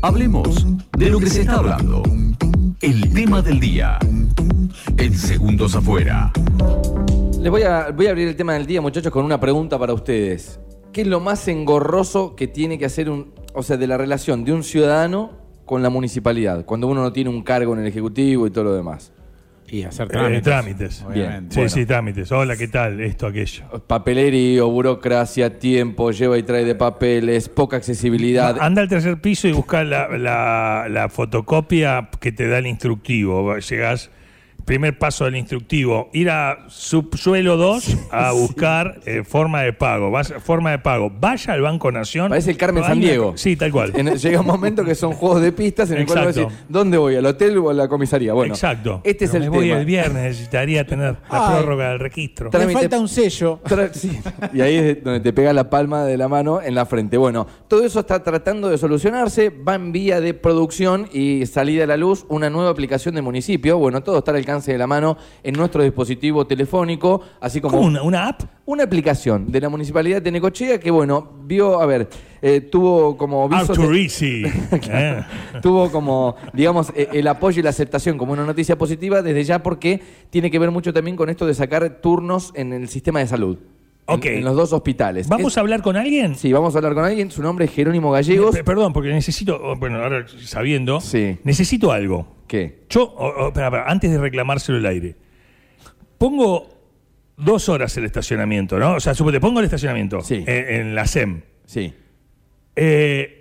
Hablemos de lo que se está hablando. El tema del día. En segundos afuera. Les voy a, voy a abrir el tema del día, muchachos, con una pregunta para ustedes. ¿Qué es lo más engorroso que tiene que hacer un, o sea, de la relación de un ciudadano con la municipalidad, cuando uno no tiene un cargo en el ejecutivo y todo lo demás? Y hacer Eh, trámites. trámites. obviamente. Sí, Bueno. sí, trámites. Hola, ¿qué tal? Esto, aquello. Papelería, burocracia, tiempo, lleva y trae de papeles, poca accesibilidad. Anda al tercer piso y busca la, la- la fotocopia que te da el instructivo. Llegás, primer paso del instructivo, ir a subsuelo 2 a buscar eh, forma de pago. Vas, forma de pago. Vaya al Banco Nación. Parece el Carmen Hay una- Sandiego. Sí, tal cual. En llega un momento que son juegos de pistas en el cual Exacto. vos decís, ¿dónde voy? ¿Al hotel o a la comisaría? Bueno, Exacto. Este es Pero el me voy el viernes, necesitaría tener la Ay. prórroga del registro. Me falta un sello. Sí. Y ahí es donde te pega la palma de la mano en la frente. Bueno, todo eso está tratando de solucionarse, va en vía de producción y salida a la luz una nueva aplicación de municipio. Bueno, todo está al alcance de la mano en nuestro dispositivo telefónico, así como ¿Cómo una, una app? una aplicación de la municipalidad de Necochea que, bueno, vio, a ver, eh, tuvo como Arturisi. Eh. tuvo como, digamos, eh, el apoyo y la aceptación como una noticia positiva desde ya porque tiene que ver mucho también con esto de sacar turnos en el sistema de salud. En- Ok. En, los dos hospitales. ¿Vamos Es- a hablar con alguien? Sí, vamos a hablar con alguien. Su nombre es Jerónimo Gallegos. Pe- Perdón, porque necesito, oh, bueno, ahora sabiendo, Sí. necesito algo. ¿Qué? Yo, oh, oh, antes de reclamárselo al aire, pongo dos horas el estacionamiento, ¿no? O sea, suponte, pongo el estacionamiento Sí. en, en la SEM. Sí. Eh,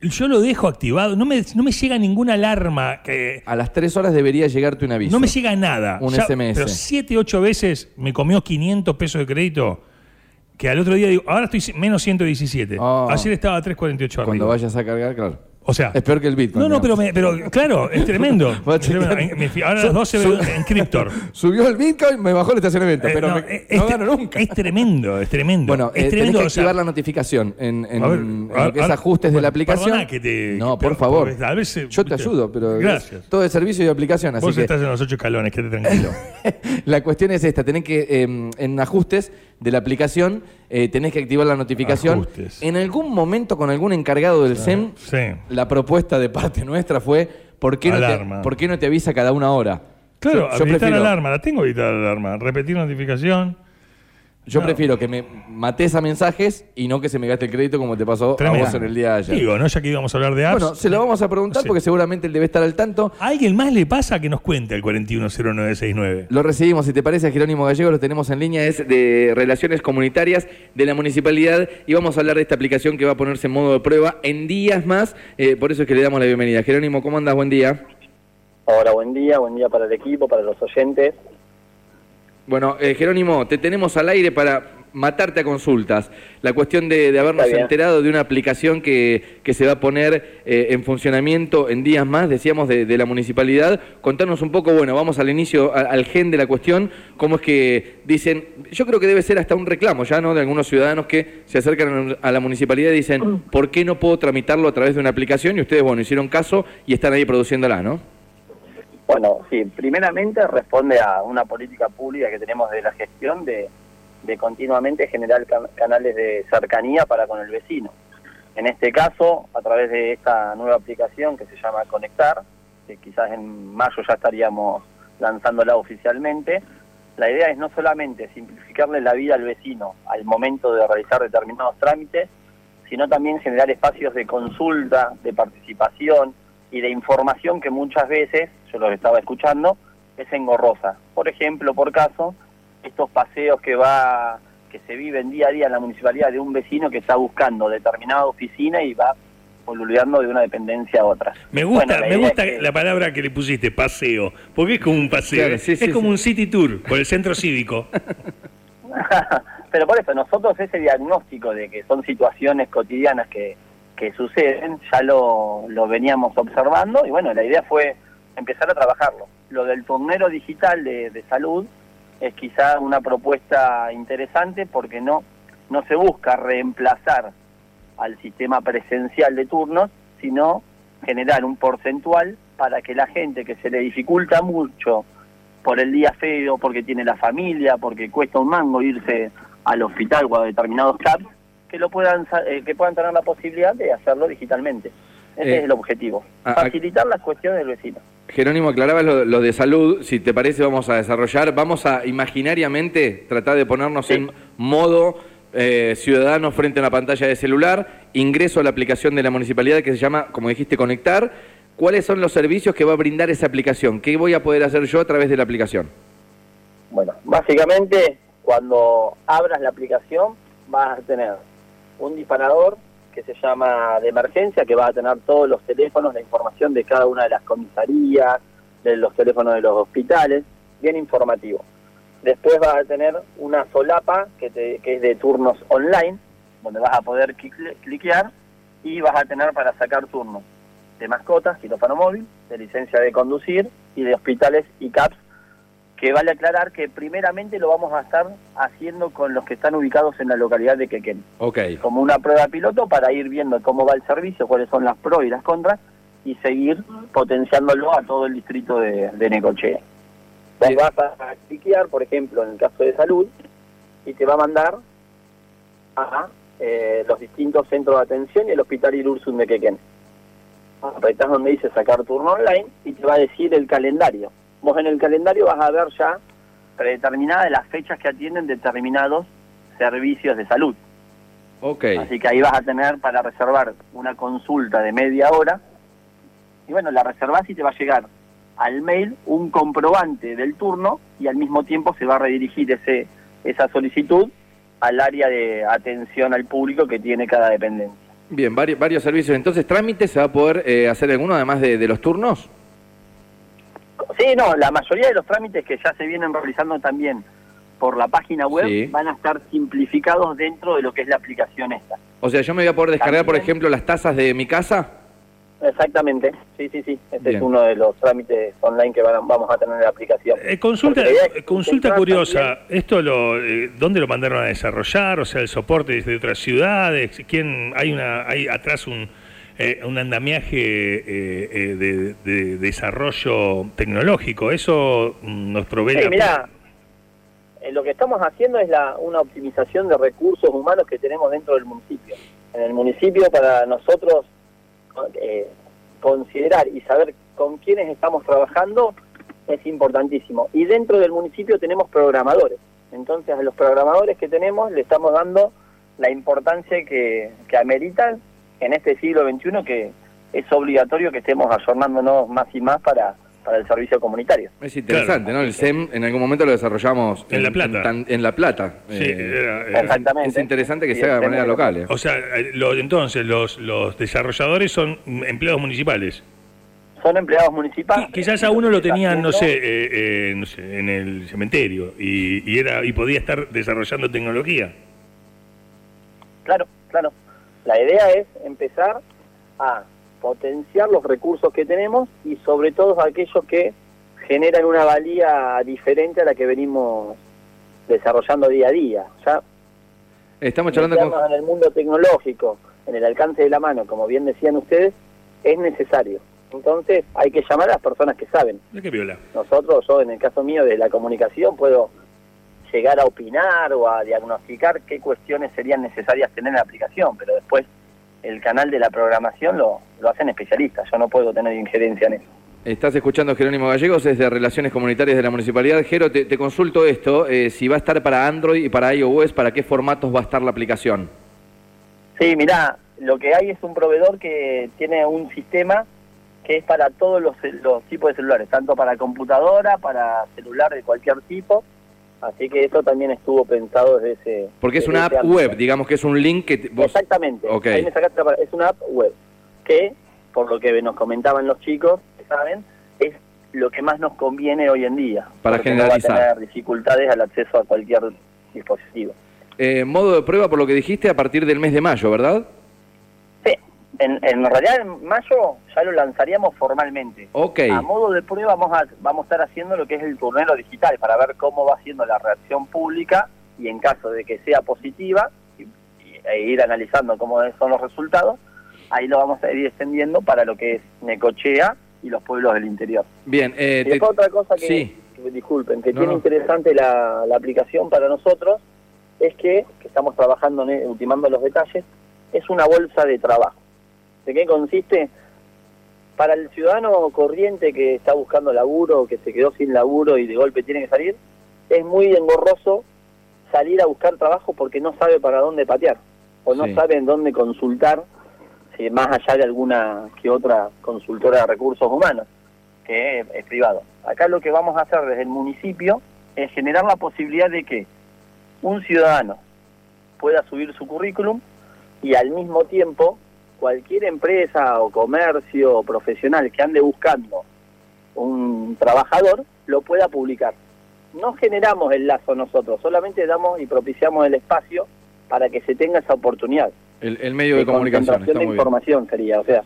yo lo dejo activado, no me, no me llega ninguna alarma, que, A las tres horas debería llegarte un aviso. no me llega nada. Un SMS. Pero siete, ocho veces me comió 500 pesos de crédito, que al otro día digo, ahora estoy menos 117. Oh. Ayer estaba a 348 Cuando arriba. vayas a cargar, claro. O sea, Es peor que el Bitcoin. No, no, pero, digamos. me- pero claro, es tremendo. Es tremendo. me- Ahora las 12 Su- veo en Cryptor. Subió el Bitcoin, me bajó el estacionamiento, Eh, pero no, me- es- no gano nunca. Es tremendo, es tremendo. Bueno, es eh, tenés tremendo. que o sea, activar la notificación en, en- a ver, en a- lo que es a- ajustes de la aplicación. perdona que te- no, por favor. porque a veces, Yo te ayudo, pero Gracias. todo es servicio y aplicación, así Vos que estás en los ocho escalones, quédate tranquilo. la cuestión es esta, tenés que eh, en ajustes de la aplicación eh, tenés que activar la notificación. Ajustes. En algún momento con algún encargado del SEM, sí. la propuesta de parte nuestra fue ¿por qué, no te, por qué no te avisa cada una hora? Claro, yo, yo habilitar prefiero, alarma, la tengo habilitada la alarma. Repetir notificación. Yo No. prefiero que me mates a mensajes y no que se me gaste el crédito como te pasó Tremendo. a vos en el día de ayer. Digo, ¿no? Ya que íbamos a hablar de apps. Bueno, se lo vamos a preguntar Sí. porque seguramente él debe estar al tanto. ¿A alguien más le pasa que nos cuente el 410969? Lo recibimos, si te parece, a Jerónimo Gallego, lo tenemos en línea, es de Relaciones Comunitarias de la Municipalidad y vamos a hablar de esta aplicación que va a ponerse en modo de prueba en días más, eh, por eso es que le damos la bienvenida. Jerónimo, ¿cómo andas? Buen día. Hola, buen día, buen día para el equipo, para los oyentes. Bueno, eh, Jerónimo, te tenemos al aire para matarte a consultas. La cuestión de, de habernos enterado de una aplicación que, que se va a poner eh, en funcionamiento en días más, decíamos, de, de la municipalidad. Contanos un poco, bueno, vamos al inicio, a- al gen de la cuestión, cómo es que dicen, yo creo que debe ser hasta un reclamo ya, ¿no?, de algunos ciudadanos que se acercan a la municipalidad y dicen, ¿por qué no puedo tramitarlo a través de una aplicación? Y ustedes, bueno, hicieron caso y están ahí produciéndola, ¿no? Bueno, sí, primeramente responde a una política pública que tenemos de la gestión de, de continuamente generar can- canales de cercanía para con el vecino. En este caso, a través de esta nueva aplicación que se llama Conectar, que quizás en mayo ya estaríamos lanzándola oficialmente, la idea es no solamente simplificarle la vida al vecino al momento de realizar determinados trámites, sino también generar espacios de consulta, de participación y de información que muchas veces, yo lo estaba escuchando, es engorrosa. Por ejemplo, por caso, estos paseos que va que se viven día a día en la municipalidad de un vecino que está buscando determinada oficina y va poluleando de una dependencia a otra. Me gusta, Bueno, la me gusta es que- la palabra que le pusiste, paseo, porque es como un paseo, Claro, sí, es sí, como sí. un city tour por el centro cívico. Pero por eso, nosotros ese diagnóstico de que son situaciones cotidianas que, que suceden, ya lo, lo veníamos observando y bueno, la idea fue empezar a trabajarlo. Lo del turnero digital de, salud es quizá una propuesta interesante porque no, no se busca reemplazar al sistema presencial de turnos, sino generar un porcentual para que la gente que se le dificulta mucho por el día feo, porque tiene la familia, porque cuesta un mango irse al hospital o a determinados CAPs, que lo puedan eh, que puedan tener la posibilidad de hacerlo digitalmente. Ese Eh, es el objetivo. a- a- Facilitar las cuestiones del vecino. Jerónimo, aclarabas lo, lo de salud, si te parece vamos a desarrollar, vamos a imaginariamente tratar de ponernos Sí. en modo eh, ciudadano frente a una pantalla de celular, ingreso a la aplicación de la municipalidad que se llama, como dijiste, Conectar. ¿Cuáles son los servicios que va a brindar esa aplicación? ¿Qué voy a poder hacer yo a través de la aplicación? Bueno, básicamente cuando abras la aplicación vas a tener un disparador que se llama de emergencia, que va a tener todos los teléfonos, la información de cada una de las comisarías, de los teléfonos de los hospitales, bien informativo. Después vas a tener una solapa que, te- que es de turnos online, donde vas a poder cliquear y vas a tener para sacar turnos de mascotas, quirófano móvil, de licencia de conducir y de hospitales y CAPS que vale aclarar que primeramente lo vamos a estar haciendo con los que están ubicados en la localidad de Quequén, Ok. como una prueba piloto para ir viendo cómo va el servicio, cuáles son las pros y las contras, y seguir potenciándolo a todo el distrito de, de Necochea. Vos vas a cliquear, por ejemplo, en el caso de salud, y te va a mandar a eh, los distintos centros de atención y el hospital Irursum de Quequén. Apretás donde dice sacar turno online y te va a decir el calendario. Vos en el calendario vas a ver ya predeterminadas las fechas que atienden determinados servicios de salud. Ok. Así que ahí vas a tener para reservar una consulta de media hora. Y bueno, la reservás y te va a llegar al mail un comprobante del turno y al mismo tiempo se va a redirigir ese esa solicitud al área de atención al público que tiene cada dependencia. Bien, varios, varios servicios. Entonces, ¿trámites se va a poder eh, hacer alguno además de, de los turnos? Sí, no, la mayoría de los trámites que ya se vienen realizando también por la página web Sí. van a estar simplificados dentro de lo que es la aplicación esta. O sea, yo me voy a poder descargar, por ejemplo, las tasas de mi casa. Exactamente, sí, sí, sí. Este Bien. es uno de los trámites online que van a- vamos a tener en la aplicación. Eh, consulta es curiosa, también- ¿esto lo, eh, dónde lo mandaron a desarrollar? O sea, el soporte desde otras ciudades, ¿quién hay una hay atrás un eh, un andamiaje eh, eh, de, de desarrollo tecnológico? ¿Eso nos provee Sí, la- mirá, eh, lo que estamos haciendo es la, una optimización de recursos humanos que tenemos dentro del municipio. En el municipio, para nosotros eh, considerar y saber con quiénes estamos trabajando es importantísimo. Y dentro del municipio tenemos programadores. Entonces, a los programadores que tenemos le estamos dando la importancia que, que ameritan en este siglo XXI, que es obligatorio que estemos ayornándonos más y más para, para el servicio comunitario. Es interesante, ¿no? El SEM en algún momento lo desarrollamos En La Plata. tan- En, La Plata. Sí, Eh, era- es- era- Exactamente. Es interesante que Sí, se haga de el manera local. eh. O sea, eh, lo- entonces los, los desarrolladores son empleados municipales. Son empleados municipales. Qui- Quizás a uno lo tenían, no sé, eh, eh, no sé, en el cementerio y, y era y podía estar desarrollando tecnología. Claro, claro. La idea es empezar a potenciar los recursos que tenemos y sobre todo aquellos que generan una valía diferente a la que venimos desarrollando día a día. Ya Estamos charlando con... en el mundo tecnológico, en el alcance de la mano, como bien decían ustedes, es necesario. Entonces hay que llamar a las personas que saben. Mira qué viola. Nosotros, yo en el caso mío de la comunicación, puedo llegar a opinar o a diagnosticar qué cuestiones serían necesarias tener en la aplicación, pero después el canal de la programación lo, lo hacen especialistas, yo no puedo tener injerencia en eso. Estás escuchando a Jerónimo Gallegos, es de Relaciones Comunitarias de la Municipalidad. Jero, te, te consulto esto, eh, si va a estar para Android y para iOS, ¿para qué formatos va a estar la aplicación? Sí, mirá, lo que hay es un proveedor que tiene un sistema que es para todos los tipos de celulares, tanto para computadora, para celular de cualquier tipo, así que eso también estuvo pensado desde ese... Porque es una app ámbito. web, digamos que es un link que vos... Exactamente. Ok. Ahí me sacaste la. Es una app web que, por lo que nos comentaban los chicos, saben, es lo que más nos conviene hoy en día. Para generalizar. No va a tener dificultades al acceso a cualquier dispositivo. Eh, modo de prueba, por lo que dijiste, a partir del mes de mayo, ¿verdad? En, en realidad en mayo ya lo lanzaríamos formalmente. Ok. A modo de prueba vamos a, vamos a estar haciendo lo que es el turnero digital para ver cómo va siendo la reacción pública y en caso de que sea positiva y, y- e ir analizando cómo son los resultados, ahí lo vamos a ir extendiendo para lo que es Necochea y los pueblos del interior. Bien. eh, Y te- después otra cosa que, Sí. que disculpen, que No, tiene no. interesante la, la aplicación para nosotros es que, que estamos trabajando, en, ultimando los detalles, es una bolsa de trabajo. ¿De qué consiste? para el ciudadano corriente que está buscando laburo, que se quedó sin laburo y de golpe tiene que salir, es muy engorroso salir a buscar trabajo porque no sabe para dónde patear o no Sí. sabe en dónde consultar, si más allá de alguna que otra consultora de recursos humanos, que es, es privado. Acá lo que vamos a hacer desde el municipio es generar la posibilidad de que un ciudadano pueda subir su currículum y al mismo tiempo cualquier empresa o comercio o profesional que ande buscando un trabajador lo pueda publicar. No generamos el lazo nosotros, solamente damos y propiciamos el espacio para que se tenga esa oportunidad. El, el medio de, comunicación, está de muy bien. información sería, o sea,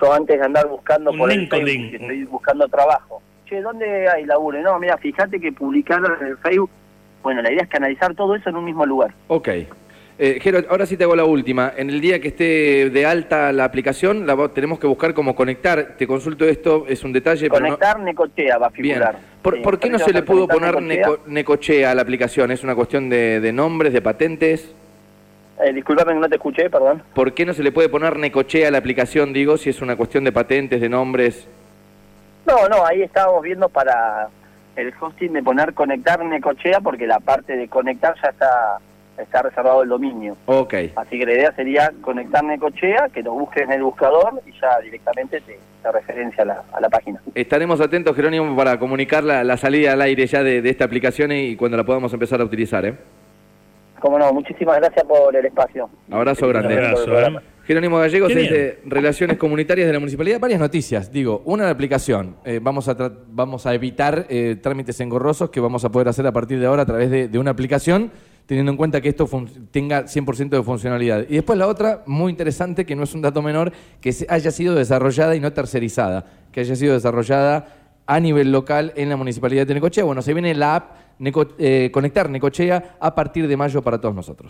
yo antes de andar buscando Un por el LinkedIn. Facebook, estoy buscando trabajo, che, ¿dónde hay laburo? No, mira, fíjate que publicar en el Facebook, bueno, la idea es canalizar todo eso en un mismo lugar. Ok. Eh, Jero, ahora sí te hago la última. En el día que esté de alta la aplicación, la tenemos que buscar cómo conectar. Te consulto esto, es un detalle, pero no- Conectar Necochea va a Bien. figurar. ¿Por, Sí, por qué no se le pudo poner Necochea. Neco- Necochea a la aplicación? ¿Es una cuestión de, de nombres, de patentes? Eh, disculpame que no te escuché, perdón. ¿Por qué no se le puede poner Necochea a la aplicación, digo, si es una cuestión de patentes, de nombres? No, no, ahí estábamos viendo para el hosting de poner conectar Necochea porque la parte de conectar ya está está reservado el dominio. Ok. Así que la idea sería conectar Necochea, que lo busques en el buscador y ya directamente te, te referencia a la, a la página. Estaremos atentos, Jerónimo, para comunicar la, la salida al aire ya de, de esta aplicación y cuando la podamos empezar a utilizar. ¿eh? Como no, muchísimas gracias por el espacio. Abrazo grande. Abrazo, ¿eh? Jerónimo Gallegos es de Relaciones Comunitarias de la Municipalidad. Varias noticias. Digo, una la aplicación. Eh, vamos, a tra- vamos a evitar eh, trámites engorrosos que vamos a poder hacer a partir de ahora a través de, de una aplicación, teniendo en cuenta que esto tenga 100% de funcionalidad. Y después la otra, muy interesante, que no es un dato menor, que haya sido desarrollada y no tercerizada, que haya sido desarrollada a nivel local en la Municipalidad de Necochea. Bueno, se viene la app Neco- eh, Conectar Necochea a partir de mayo para todos nosotros.